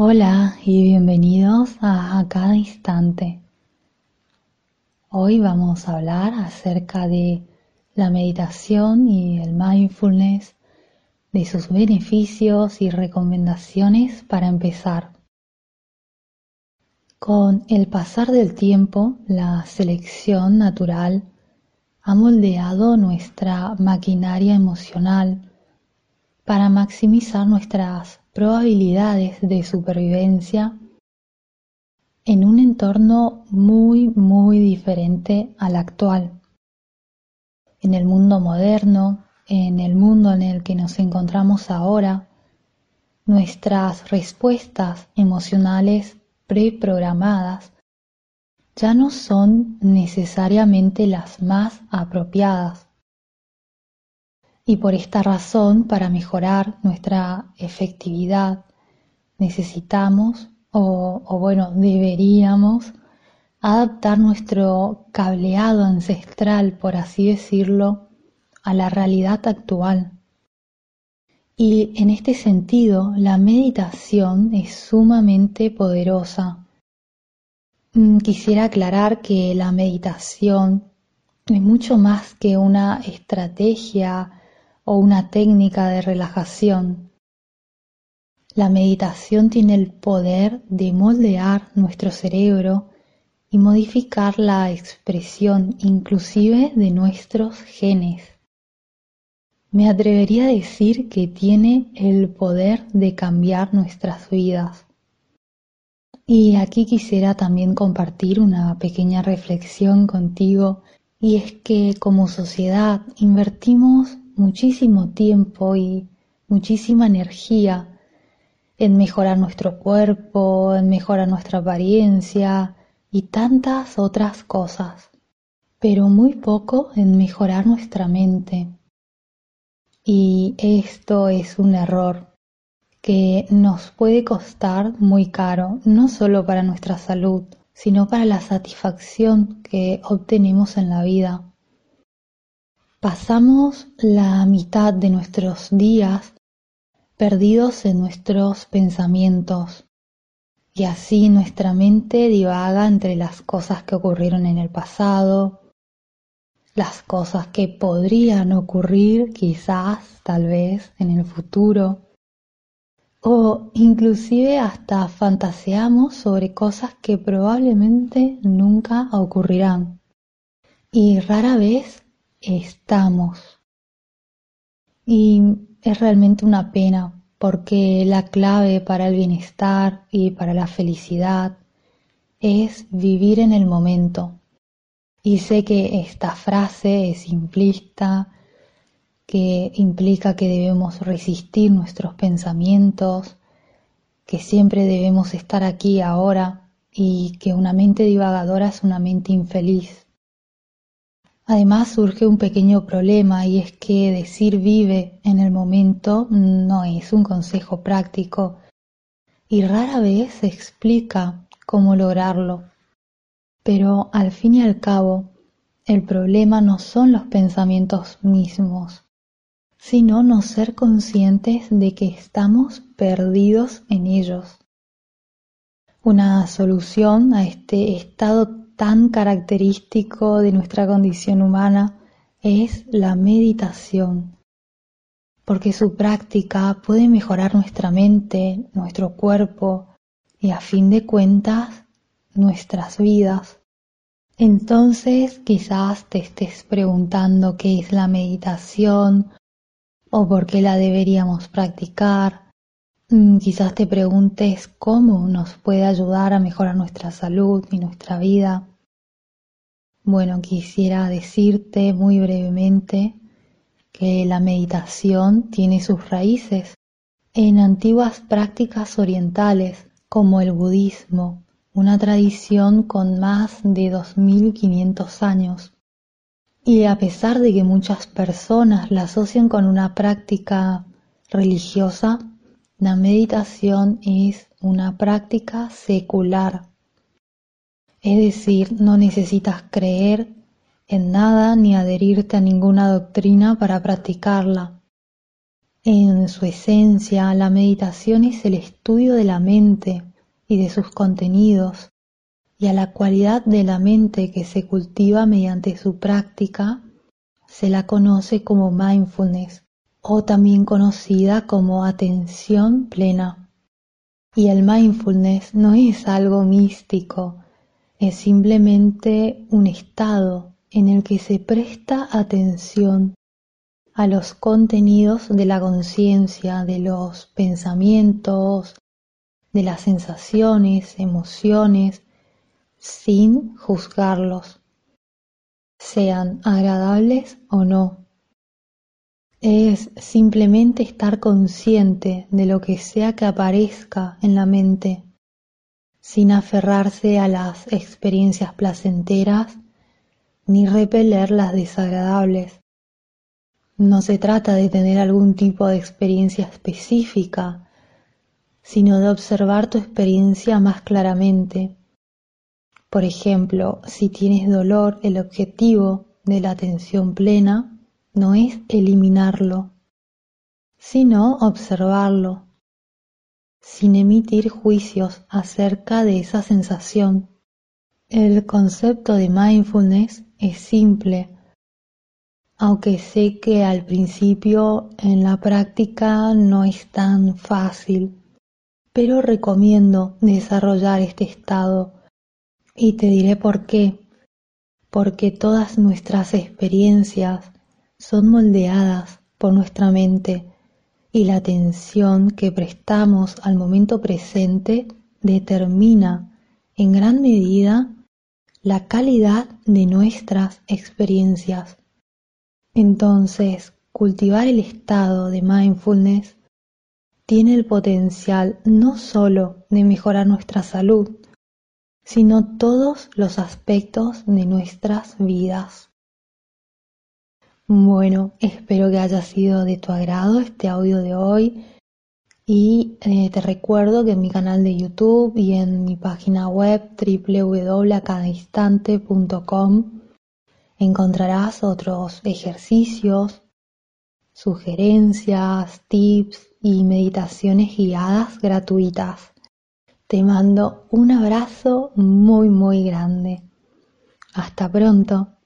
Hola y bienvenidos a, Cada Instante. Hoy vamos a hablar acerca de la meditación y el mindfulness, de sus beneficios y recomendaciones para empezar. Con el pasar del tiempo, la selección natural ha moldeado nuestra maquinaria emocional para maximizar nuestras probabilidades de supervivencia en un entorno muy, muy diferente al actual. En el mundo moderno, en el mundo en el que nos encontramos ahora, nuestras respuestas emocionales preprogramadas ya no son necesariamente las más apropiadas. Y por esta razón, para mejorar nuestra efectividad, necesitamos, o, bueno, deberíamos, adaptar nuestro cableado ancestral, por así decirlo, a la realidad actual. Y en este sentido, la meditación es sumamente poderosa. Mm, quisiera aclarar que la meditación es mucho más que una estrategia o una técnica de relajación. La meditación tiene el poder de moldear nuestro cerebro y modificar la expresión inclusive de nuestros genes. Me atrevería a decir que tiene el poder de cambiar nuestras vidas. Y aquí quisiera también compartir una pequeña reflexión contigo y es que como sociedad invertimos muchísimo tiempo y muchísima energía en mejorar nuestro cuerpo, en mejorar nuestra apariencia y tantas otras cosas, pero muy poco en mejorar nuestra mente. Y esto es un error que nos puede costar muy caro, no solo para nuestra salud, sino para la satisfacción que obtenemos en la vida. Pasamos la mitad de nuestros días perdidos en nuestros pensamientos y así nuestra mente divaga entre las cosas que ocurrieron en el pasado, las cosas que podrían ocurrir quizás, tal vez, en el futuro, o inclusive hasta fantaseamos sobre cosas que probablemente nunca ocurrirán. Y rara vez estamos. Y es realmente una pena porque la clave para el bienestar y para la felicidad es vivir en el momento. Y sé que esta frase es simplista, que implica que debemos resistir nuestros pensamientos, que siempre debemos estar aquí ahora y que una mente divagadora es una mente infeliz. Además surge un pequeño problema y es que decir vive en el momento no es un consejo práctico y rara vez se explica cómo lograrlo. Pero al fin y al cabo, el problema no son los pensamientos mismos, sino no ser conscientes de que estamos perdidos en ellos. Una solución a este estado tan característico de nuestra condición humana es la meditación, porque su práctica puede mejorar nuestra mente, nuestro cuerpo y a fin de cuentas nuestras vidas. Entonces quizás te estés preguntando qué es la meditación o por qué la deberíamos practicar. Mm, quizás te preguntes cómo nos puede ayudar a mejorar nuestra salud y nuestra vida. Bueno, quisiera decirte muy brevemente que la meditación tiene sus raíces en antiguas prácticas orientales como el budismo, una tradición con más de 2500 años. Y a pesar de que muchas personas la asocian con una práctica religiosa, la meditación es una práctica secular, es decir, no necesitas creer en nada ni adherirte a ninguna doctrina para practicarla. En su esencia, la meditación es el estudio de la mente y de sus contenidos, y a la cualidad de la mente que se cultiva mediante su práctica se la conoce como mindfulness o también conocida como atención plena. Y el mindfulness no es algo místico, es simplemente un estado en el que se presta atención a los contenidos de la conciencia, de los pensamientos, de las sensaciones, emociones, sin juzgarlos, sean agradables o no. Es simplemente estar consciente de lo que sea que aparezca en la mente, sin aferrarse a las experiencias placenteras ni repeler las desagradables. No se trata de tener algún tipo de experiencia específica, sino de observar tu experiencia más claramente. Por ejemplo, si tienes dolor, el objetivo de la atención plena no es eliminarlo, sino observarlo, sin emitir juicios acerca de esa sensación. El concepto de mindfulness es simple, aunque sé que al principio en la práctica no es tan fácil, pero recomiendo desarrollar este estado y te diré por qué. Porque todas nuestras experiencias son moldeadas por nuestra mente y la atención que prestamos al momento presente determina en gran medida la calidad de nuestras experiencias. Entonces, cultivar el estado de mindfulness tiene el potencial no sólo de mejorar nuestra salud, sino todos los aspectos de nuestras vidas. Bueno, espero que haya sido de tu agrado este audio de hoy y eh, te recuerdo que en mi canal de YouTube y en mi página web www.acadainstante.com encontrarás otros ejercicios, sugerencias, tips y meditaciones guiadas gratuitas. Te mando un abrazo muy muy grande. Hasta pronto.